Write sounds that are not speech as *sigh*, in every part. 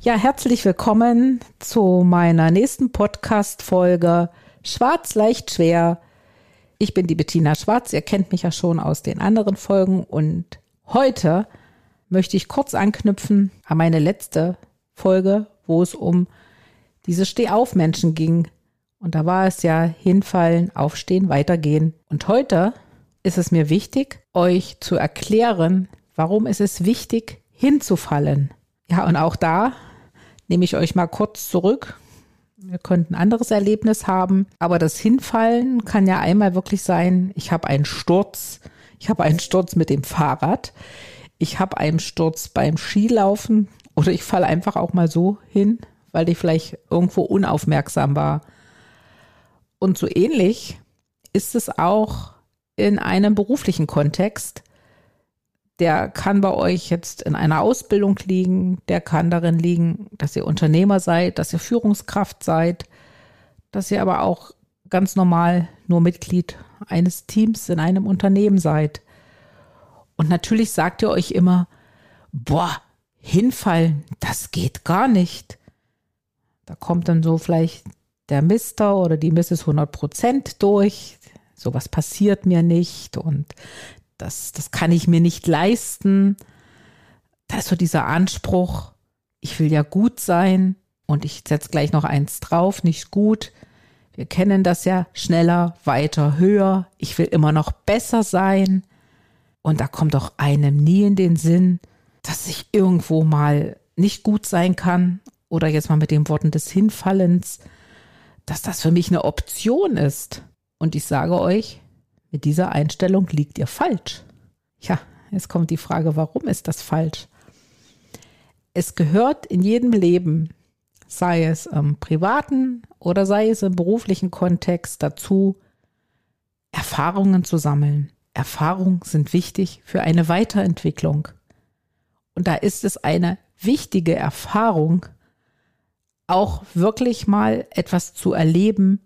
Ja, herzlich willkommen zu meiner nächsten Podcast-Folge Schwarz leicht schwer. Ich bin die Bettina Schwarz. Ihr kennt mich ja schon aus den anderen Folgen und heute möchte ich kurz anknüpfen an meine letzte Folge, wo es um diese Stehaufmenschen ging. Und da war es ja hinfallen, aufstehen, weitergehen. Und heute ist es mir wichtig, euch zu erklären, warum ist es wichtig, hinzufallen. Ja, und auch da nehme ich euch mal kurz zurück. Wir könnten ein anderes Erlebnis haben, aber das Hinfallen kann ja einmal wirklich sein, ich habe einen Sturz, ich habe einen Sturz mit dem Fahrrad, ich habe einen Sturz beim Skilaufen. Oder ich falle einfach auch mal so hin, weil ich vielleicht irgendwo unaufmerksam war. Und so ähnlich ist es auch in einem beruflichen Kontext der kann bei euch jetzt in einer Ausbildung liegen, der kann darin liegen, dass ihr Unternehmer seid, dass ihr Führungskraft seid, dass ihr aber auch ganz normal nur Mitglied eines Teams in einem Unternehmen seid. Und natürlich sagt ihr euch immer, boah, hinfallen, das geht gar nicht. Da kommt dann so vielleicht der Mister oder die Mrs. 100 Prozent durch. Sowas passiert mir nicht und das, das kann ich mir nicht leisten. Da ist so dieser Anspruch, ich will ja gut sein und ich setze gleich noch eins drauf, nicht gut. Wir kennen das ja schneller, weiter, höher. Ich will immer noch besser sein. Und da kommt doch einem nie in den Sinn, dass ich irgendwo mal nicht gut sein kann oder jetzt mal mit den Worten des Hinfallens, dass das für mich eine Option ist. Und ich sage euch, mit dieser Einstellung liegt ihr falsch. Ja, jetzt kommt die Frage, warum ist das falsch? Es gehört in jedem Leben, sei es im privaten oder sei es im beruflichen Kontext dazu, Erfahrungen zu sammeln. Erfahrungen sind wichtig für eine Weiterentwicklung. Und da ist es eine wichtige Erfahrung, auch wirklich mal etwas zu erleben,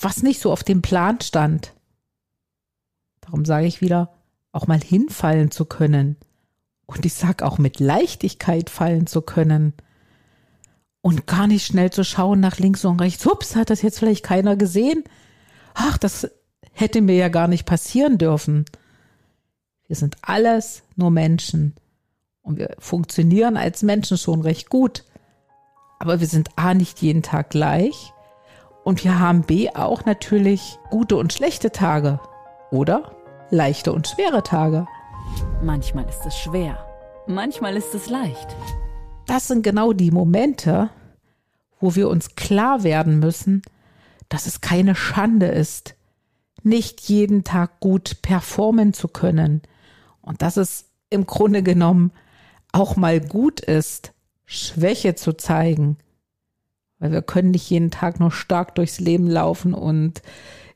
was nicht so auf dem Plan stand, Darum sage ich wieder, auch mal hinfallen zu können. Und ich sage auch mit Leichtigkeit fallen zu können. Und gar nicht schnell zu schauen nach links und rechts. Ups, hat das jetzt vielleicht keiner gesehen? Ach, das hätte mir ja gar nicht passieren dürfen. Wir sind alles nur Menschen. Und wir funktionieren als Menschen schon recht gut. Aber wir sind A nicht jeden Tag gleich. Und wir haben B auch natürlich gute und schlechte Tage. Oder? Leichte und schwere Tage. Manchmal ist es schwer, manchmal ist es leicht. Das sind genau die Momente, wo wir uns klar werden müssen, dass es keine Schande ist, nicht jeden Tag gut performen zu können und dass es im Grunde genommen auch mal gut ist, Schwäche zu zeigen. Weil wir können nicht jeden Tag nur stark durchs Leben laufen und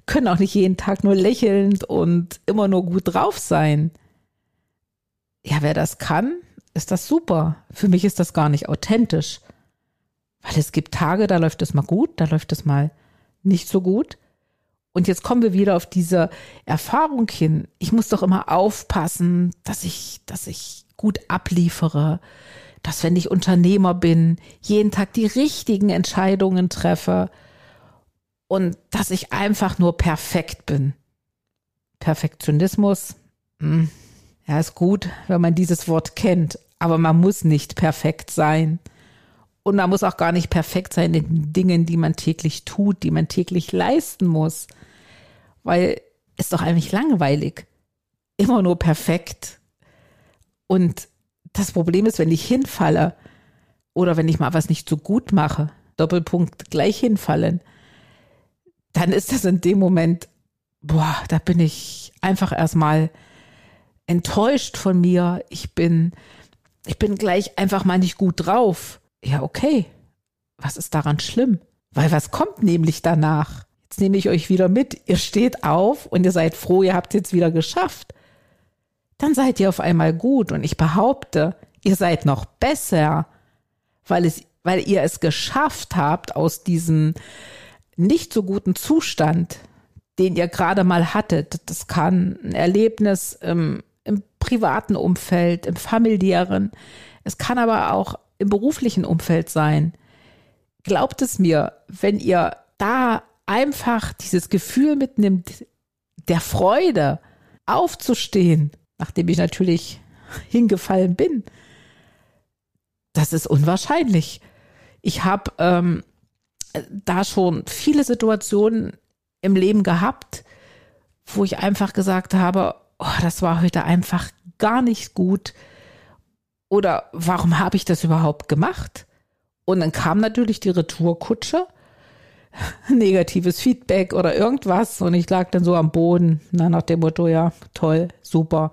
können auch nicht jeden Tag nur lächelnd und immer nur gut drauf sein. Ja, wer das kann, ist das super. Für mich ist das gar nicht authentisch. Weil es gibt Tage, da läuft es mal gut, da läuft es mal nicht so gut. Und jetzt kommen wir wieder auf diese Erfahrung hin. Ich muss doch immer aufpassen, dass ich, dass ich gut abliefere, dass wenn ich Unternehmer bin, jeden Tag die richtigen Entscheidungen treffe, und dass ich einfach nur perfekt bin. Perfektionismus, mh, hm, ja, ist gut, wenn man dieses Wort kennt, aber man muss nicht perfekt sein. Und man muss auch gar nicht perfekt sein in den Dingen, die man täglich tut, die man täglich leisten muss. Weil es doch eigentlich langweilig. Immer nur perfekt. Und das Problem ist, wenn ich hinfalle oder wenn ich mal was nicht so gut mache, Doppelpunkt gleich hinfallen, dann ist das in dem Moment, boah, da bin ich einfach erstmal enttäuscht von mir. Ich bin ich bin gleich einfach mal nicht gut drauf. Ja, okay. Was ist daran schlimm? Weil was kommt nämlich danach? Jetzt nehme ich euch wieder mit. Ihr steht auf und ihr seid froh, ihr habt es jetzt wieder geschafft. Dann seid ihr auf einmal gut und ich behaupte, ihr seid noch besser, weil es, weil ihr es geschafft habt aus diesem nicht so guten Zustand, den ihr gerade mal hattet. Das kann ein Erlebnis im, im privaten Umfeld, im familiären. Es kann aber auch im beruflichen Umfeld sein. Glaubt es mir, wenn ihr da einfach dieses Gefühl mitnimmt, der Freude aufzustehen, nachdem ich natürlich *laughs* hingefallen bin, das ist unwahrscheinlich. Ich habe ähm, da schon viele Situationen im Leben gehabt, wo ich einfach gesagt habe, oh, das war heute einfach gar nicht gut. Oder warum habe ich das überhaupt gemacht? Und dann kam natürlich die Retourkutsche, *laughs* negatives Feedback oder irgendwas. Und ich lag dann so am Boden, na, nach dem Motto, ja, toll, super.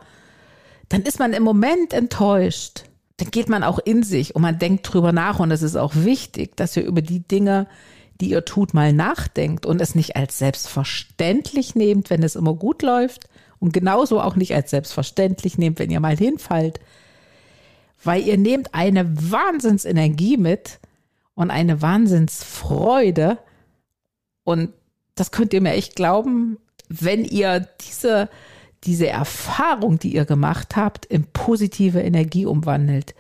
Dann ist man im Moment enttäuscht. Dann geht man auch in sich und man denkt drüber nach. Und es ist auch wichtig, dass ihr über die Dinge, die ihr tut, mal nachdenkt und es nicht als selbstverständlich nehmt, wenn es immer gut läuft. Und genauso auch nicht als selbstverständlich nehmt, wenn ihr mal hinfallt. Weil ihr nehmt eine Wahnsinnsenergie mit und eine Wahnsinnsfreude. Und das könnt ihr mir echt glauben, wenn ihr diese, diese Erfahrung, die ihr gemacht habt, in positive Energie umwandelt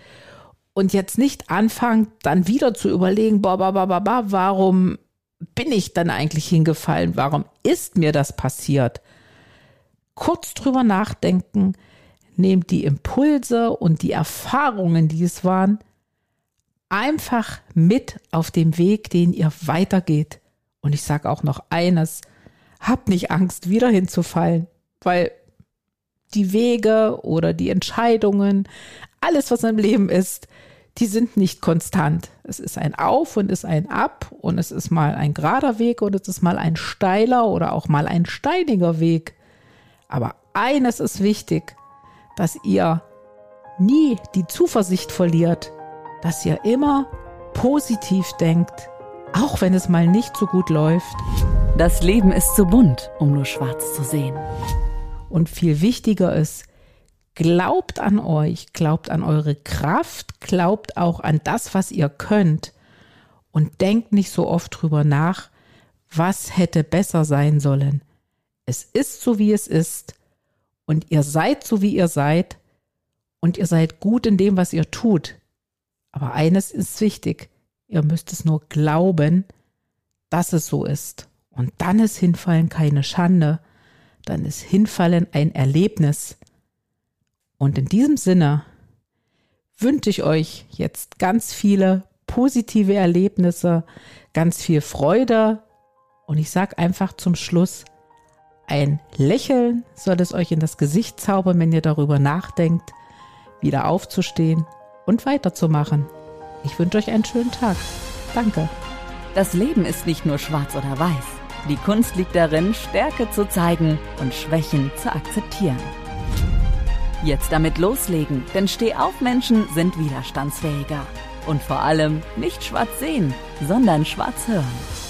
und jetzt nicht anfangt, dann wieder zu überlegen, boah, boah, boah, boah, boah, warum bin ich dann eigentlich hingefallen? Warum ist mir das passiert? Kurz drüber nachdenken, nehmt die Impulse und die Erfahrungen, die es waren, einfach mit auf dem Weg, den ihr weitergeht. Und ich sage auch noch eines, habt nicht Angst, wieder hinzufallen, weil die Wege oder die Entscheidungen, alles, was im Leben ist, die sind nicht konstant. Es ist ein Auf und ist ein Ab und es ist mal ein gerader Weg und es ist mal ein steiler oder auch mal ein steiniger Weg. Aber eines ist wichtig, dass ihr nie die Zuversicht verliert, dass ihr immer positiv denkt, auch wenn es mal nicht so gut läuft. Das Leben ist zu bunt, um nur schwarz zu sehen. Und viel wichtiger ist, Glaubt an euch, glaubt an eure Kraft, glaubt auch an das, was ihr könnt und denkt nicht so oft drüber nach, was hätte besser sein sollen. Es ist so, wie es ist und ihr seid so, wie ihr seid und ihr seid gut in dem, was ihr tut. Aber eines ist wichtig, ihr müsst es nur glauben, dass es so ist. Und dann ist Hinfallen keine Schande, dann ist Hinfallen ein Erlebnis. Und in diesem Sinne wünsche ich euch jetzt ganz viele positive Erlebnisse, ganz viel Freude und ich sage einfach zum Schluss, ein Lächeln soll es euch in das Gesicht zaubern, wenn ihr darüber nachdenkt, wieder aufzustehen und weiterzumachen. Ich wünsche euch einen schönen Tag. Danke. Das Leben ist nicht nur schwarz oder weiß. Die Kunst liegt darin, Stärke zu zeigen und Schwächen zu akzeptieren. Jetzt damit loslegen, denn Stehaufmenschen sind widerstandsfähiger. Und vor allem nicht schwarz sehen, sondern schwarz hören.